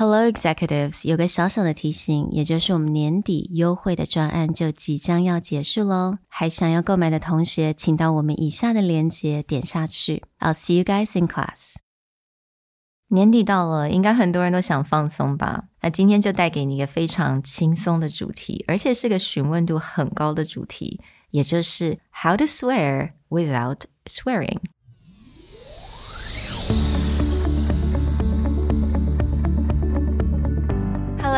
Hello Executives，有个小小的提醒，也就是我们年底优惠的专案就即将要结束喽。还想要购买的同学，请到我们以下的链接点下去。I'll see you guys in class。年底到了，应该很多人都想放松吧？那今天就带给你一个非常轻松的主题，而且是个询问度很高的主题，也就是 How to swear without swearing。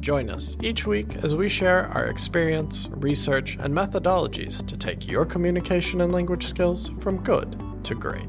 Join us each week as we share our experience, research, and methodologies to take your communication and language skills from good to great.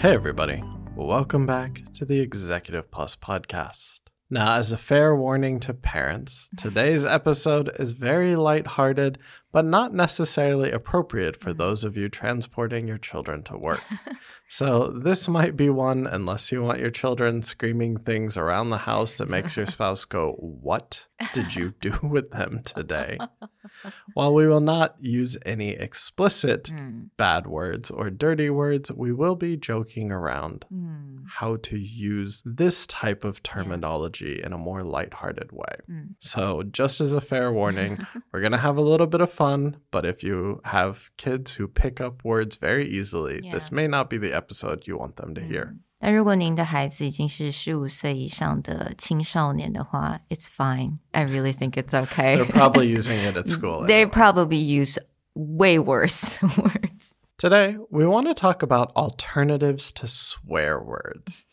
Hey, everybody. Welcome back to the Executive Plus podcast. Now, as a fair warning to parents, today's episode is very lighthearted, but not necessarily appropriate for mm-hmm. those of you transporting your children to work. so, this might be one unless you want your children screaming things around the house that makes your spouse go, What did you do with them today? While we will not use any explicit hmm. bad words or dirty words, we will be joking around hmm. how to use this type of terminology in a more lighthearted way. Hmm. So, just as a fair warning, we're going to have a little bit of fun, but if you have kids who pick up words very easily, this Yeah. may not be the episode you want them to hear. 但如果您的孩子已经是十五岁以上的青少年的话，It's fine. I really think it's okay. They're probably using it at school. they anyway. probably use way worse words. Today, we want to talk about alternatives to swear words.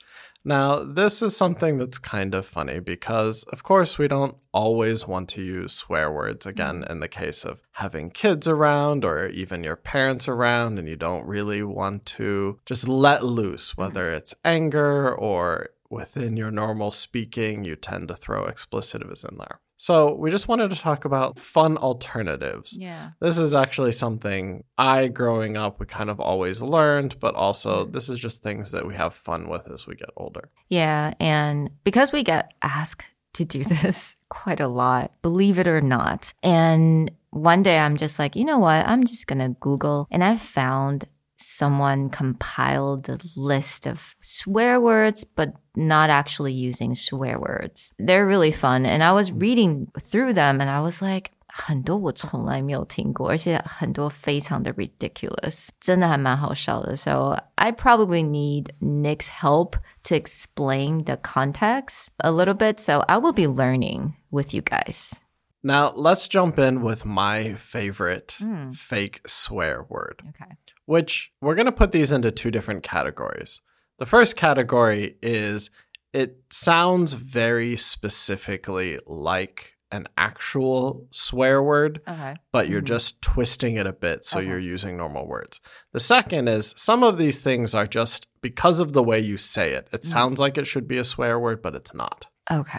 Now, this is something that's kind of funny because, of course, we don't always want to use swear words. Again, mm. in the case of having kids around or even your parents around, and you don't really want to just let loose, whether mm. it's anger or within your normal speaking, you tend to throw explicitives in there. So, we just wanted to talk about fun alternatives. Yeah. This is actually something I, growing up, we kind of always learned, but also mm-hmm. this is just things that we have fun with as we get older. Yeah, and because we get asked to do this quite a lot, believe it or not. And one day I'm just like, you know what? I'm just going to Google and I found someone compiled the list of swear words, but not actually using swear words. They're really fun. And I was reading through them and I was like, 很多我从来没有听过，而且很多非常的 ridiculous，真的还蛮好笑的。So I probably need Nick's help to explain the context a little bit. So I will be learning with you guys. Now, let's jump in with my favorite hmm. fake swear word, Okay. which we're going to put these into two different categories. The first category is it sounds very specifically like an actual swear word. Okay. but you're hmm. just twisting it a bit so you're using normal words. The second is some of these things are just because of the way you say it. It hmm. sounds like it should be a swear word, but it's not. OK，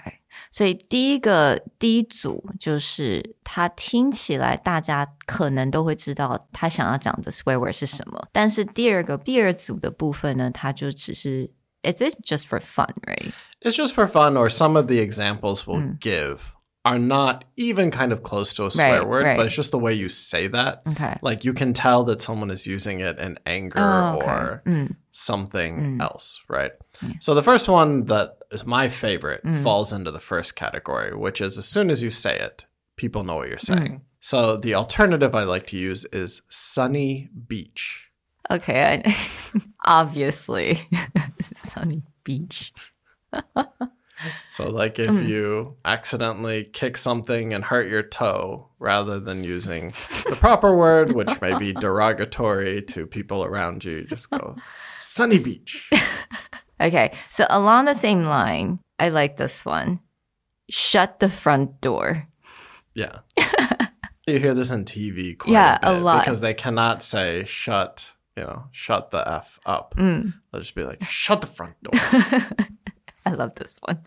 所以第一个第一组就是它听起来大家可能都会知道他想要讲的 swear word 是什么，但是第二个第二组的部分呢，它就只是 Is it just for fun, right? It's just for fun, or some of the examples we'll give are not even kind of close to a swear Right, word, right. but it's just the way you say that. Okay. Like you can tell that someone is using it in anger Oh, okay. or Mm. something else, right? So the first one that is my favorite Mm. falls into the first category, which is as soon as you say it, people know what you're Mm. saying. So the alternative I like to use is sunny beach. Okay, I, obviously, sunny beach. So like if you accidentally kick something and hurt your toe rather than using the proper word, which may be derogatory to people around you, you just go sunny beach. Okay, so along the same line, I like this one. Shut the front door. Yeah. You hear this on TV quite Yeah, a, a bit lot. because they cannot say shut, you know, shut the f up. Mm. They'll just be like, shut the front door. I love this one.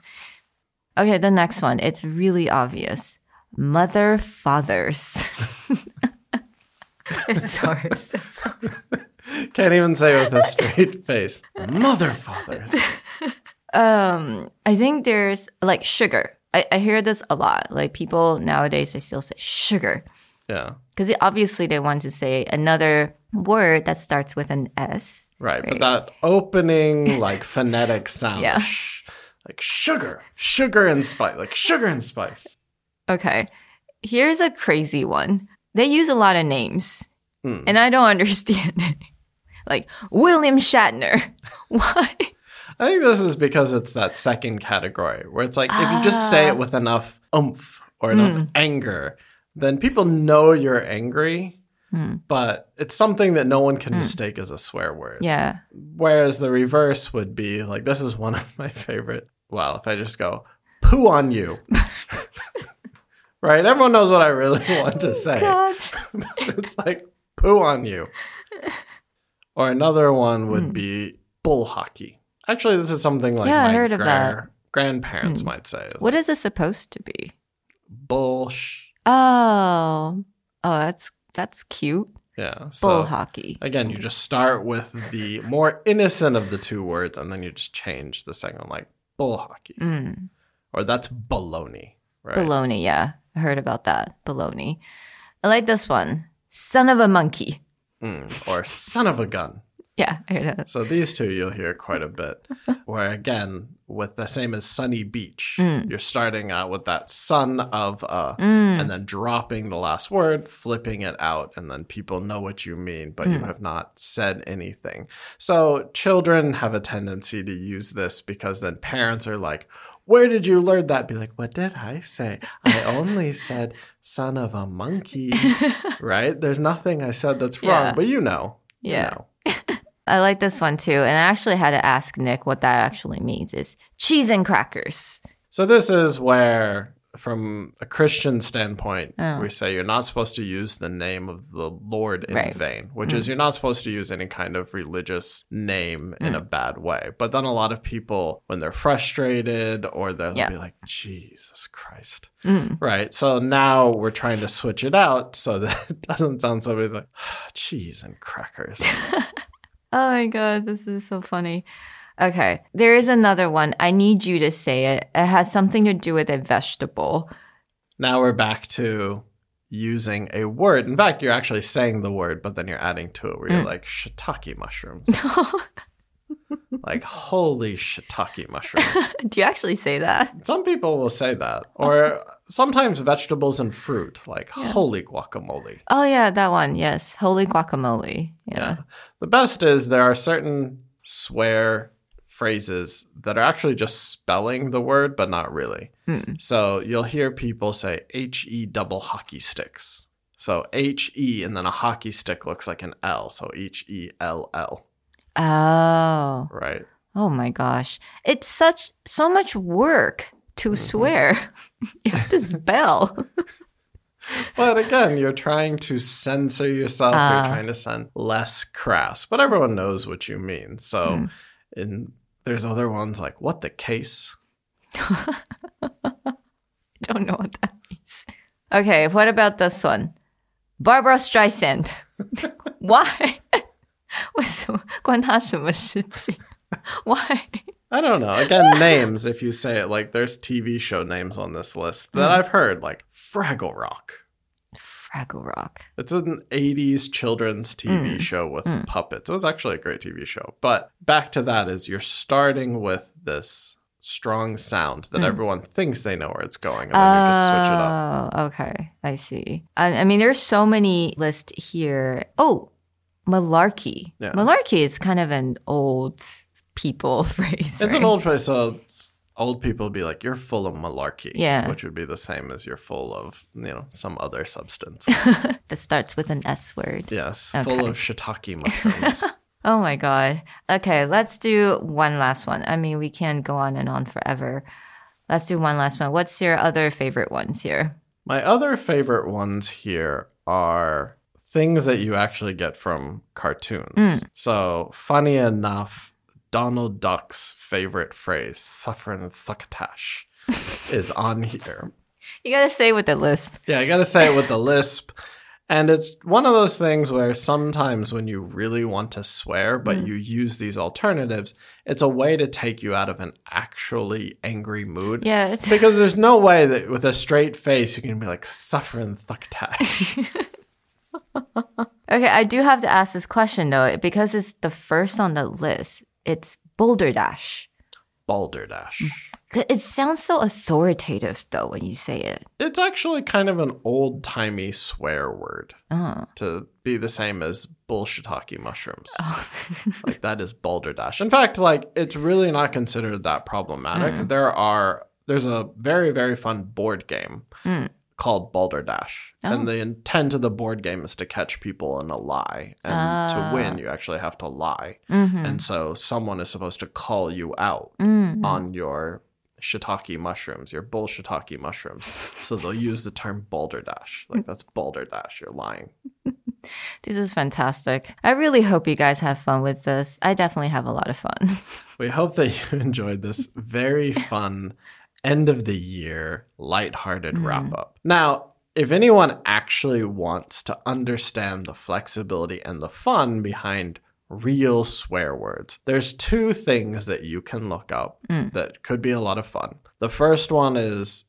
Okay, the next one. It's really obvious. Mother fathers. it's sorry. So sorry. Can't even say with a straight face. Mother fathers. Um, I think there's like sugar. I, I hear this a lot. Like people nowadays, they still say sugar Yeah. because obviously they want to say another word that starts with an S. Right. But that opening, like phonetic sound. Yeah. like sugar. Sugar and spice. Like sugar and spice. Okay, here's a crazy one. They use a lot of names, Hmm. and I don't understand it. Like William Shatner. Why? I think this is because it's that second category where it's like if you just say Ah. it with enough oomph or enough Mm. anger, then people know you're angry, Hmm. but it's something that no one can mistake as a swear word. Yeah. Whereas the reverse would be like this is one of my favorite. Well, if I just go poo on you. right? Everyone knows what I really want to say. God. it's like poo on you. Or another one would Hmm. be bull hockey. Actually, this is something like Yeah, I my heard of that. grandparents Hmm. might say. What is it supposed to be? Bullsh. Oh, oh, that's that's cute. Yeah. So Bull hockey. again, you just start with the more innocent of the two words, and then you just change the second one, like bull hockey, Mm. or that's baloney. Right. Baloney. Yeah, I heard about that. Baloney. I like this one. Son of a monkey. Mm, or son of a gun. Yeah, I heard that. So these two you'll hear quite a bit. Where again, with the same as sunny beach, Mm. you're starting out with that son of a, Mm. and then dropping the last word, flipping it out, and then people know what you mean, but you Mm. have not said anything. So children have a tendency to use this because then parents are like, where did you learn that? Be like, what did I say? I only said son of a monkey, right? There's nothing I said that's wrong, Yeah. but you know. you Yeah. know. I like this one too. And I actually had to ask Nick what that actually means is cheese and crackers. So this is where, from a Christian standpoint, Oh. we say you're not supposed to use the name of the Lord in Right. vain, which is you're not supposed to use any kind of religious name in a bad way. But then a lot of people, when they're frustrated or they'll be like, Jesus Christ. Mm. Right. So now we're trying to switch it out so that it doesn't sound somebody's like, cheese and crackers. Oh my god, this is so funny. Okay, there is another one. I need you to say it. It has something to do with a vegetable. Now we're back to using a word. In fact, you're actually saying the word, but then you're adding to it where you're Mm. like shiitake mushrooms. like holy shiitake mushrooms. do you actually say that? Some people will say that. Or sometimes vegetables and fruit, like holy guacamole. Oh yeah, that one. Yes, holy guacamole. Yeah. Yeah. The best is there are certain swear phrases that are actually just spelling the word, but not really. Mm. So you'll hear people say H E double hockey sticks. So H E and then a hockey stick looks like an L. So H E L L, Oh. right? Oh my gosh. It's such so much work to swear. you have to spell. But again, you're trying to censor yourself. Ah. you're trying to sound less crass, but everyone knows what you mean. So Mm. in there's other ones like what the case. Don't know what that means. Okay, what about this one? Barbra Streisand. Why? 为什么关他什么事情？Why? I don't know. Again, names, if you say it, like there's TV show names on this list that mm. I've heard, like Fraggle Rock. Fraggle Rock. It's an 80s children's TV Mm. show with Mm. puppets. It was actually a great TV show. But back to that is you're starting with this strong sound that Mm. everyone thinks they know where it's going, and then you just switch it up. Oh, okay. I see. I, I mean, there's so many lists here. Oh, malarkey. Yeah. Malarkey is kind of an old people phrase. It's an old phrase, so it's- old people would be like, "You're full of malarkey," Yeah. which would be the same as you're full of, you know, some other substance. that starts with an S word. yes, Okay. full of shiitake mushrooms. Oh my God. Okay, let's do one last one. I mean, we can't go on and on forever. Let's do one last one. What's your other favorite ones here? My other favorite ones here are things that you actually get from cartoons. Hmm. So, funny enough, Donald Duck's favorite phrase, suffering succotash, is on here. You gotta say it with the lisp. Yeah, I gotta say it with the lisp. And it's one of those things where sometimes when you really want to swear, but mm. you use these alternatives, it's a way to take you out of an actually angry mood. Yeah, it's Because there's no way that with a straight face you can be like suffering succotash. okay. I do have to ask this question though, because it's the first on the list. It's balderdash. Balderdash. Mm. It sounds so authoritative though when you say it. It's actually kind of an old timey swear word Oh. to be the same as bullshitaki mushrooms. Oh. like that is balderdash. In fact, like it's really not considered that problematic. Mm. There are there's a very very fun board game mm. Called Balderdash, and oh. the intent of the board game is to catch people in a lie, and to ah. win you actually have to lie, mm-hmm. and so someone is supposed to call you out mm-hmm. on your shiitake mushrooms, your bull shiitake mushrooms. So they'll use the term balderdash. Like that's balderdash, you're lying. This is fantastic. I really hope you guys have fun with this. I definitely have a lot of fun. We hope that you enjoyed this very fun end of the year lighthearted hmm. wrap up. Now, if anyone actually wants to understand the flexibility and the fun behind real swear words, there's two things that you can look up hmm. that could be a lot of fun. The first one is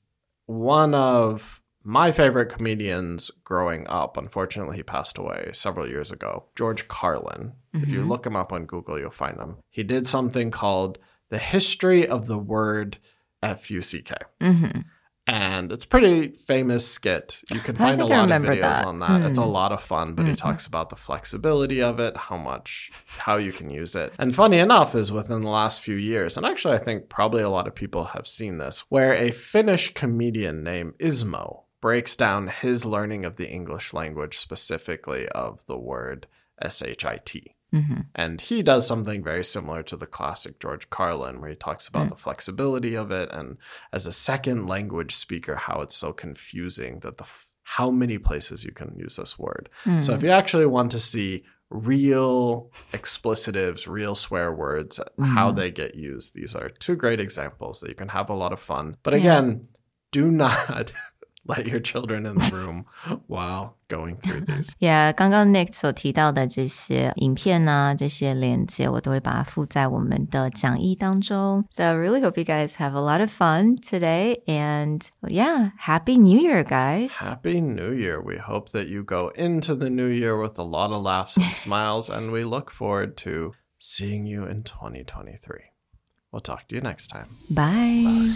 one of my favorite comedians growing up, unfortunately, he passed away several years ago, George Carlin. If you mm-hmm. look him up on Google, you'll find him. He did something called The History of the Word F U C K. And it's a pretty famous skit. You can Mm-hmm. Find a lot of videos that. Mm-hmm. on that. It's a lot of fun, but he talks about the flexibility of it, how much, how you can use it. And funny enough, is within the last few years, and actually, I think probably a lot of people have seen this, where a Finnish comedian named Ismo breaks down his learning of the English language, specifically of the word S H I T. Mm-hmm. And he does something very similar to the classic George Carlin, where he talks about mm. the flexibility of it and as a second language speaker, how it's so confusing that the f- how many places you can use this word. So if mm. you actually want to see real explicitives, real swear words, how mm. they get used, these are two great examples that you can have a lot of fun. But again, do not let your children in the room while going through these. Yeah，刚刚 Nick 所提到的这些影片啊，这些链接，我都会把它附在我们的讲义当中。So I really hope you guys have a lot of fun today, and yeah, Happy New Year, guys! Happy New Year. We hope that you go into the new year with a lot of laughs and smiles, and we look forward to seeing you in 2023. We'll talk to you next time. Bye.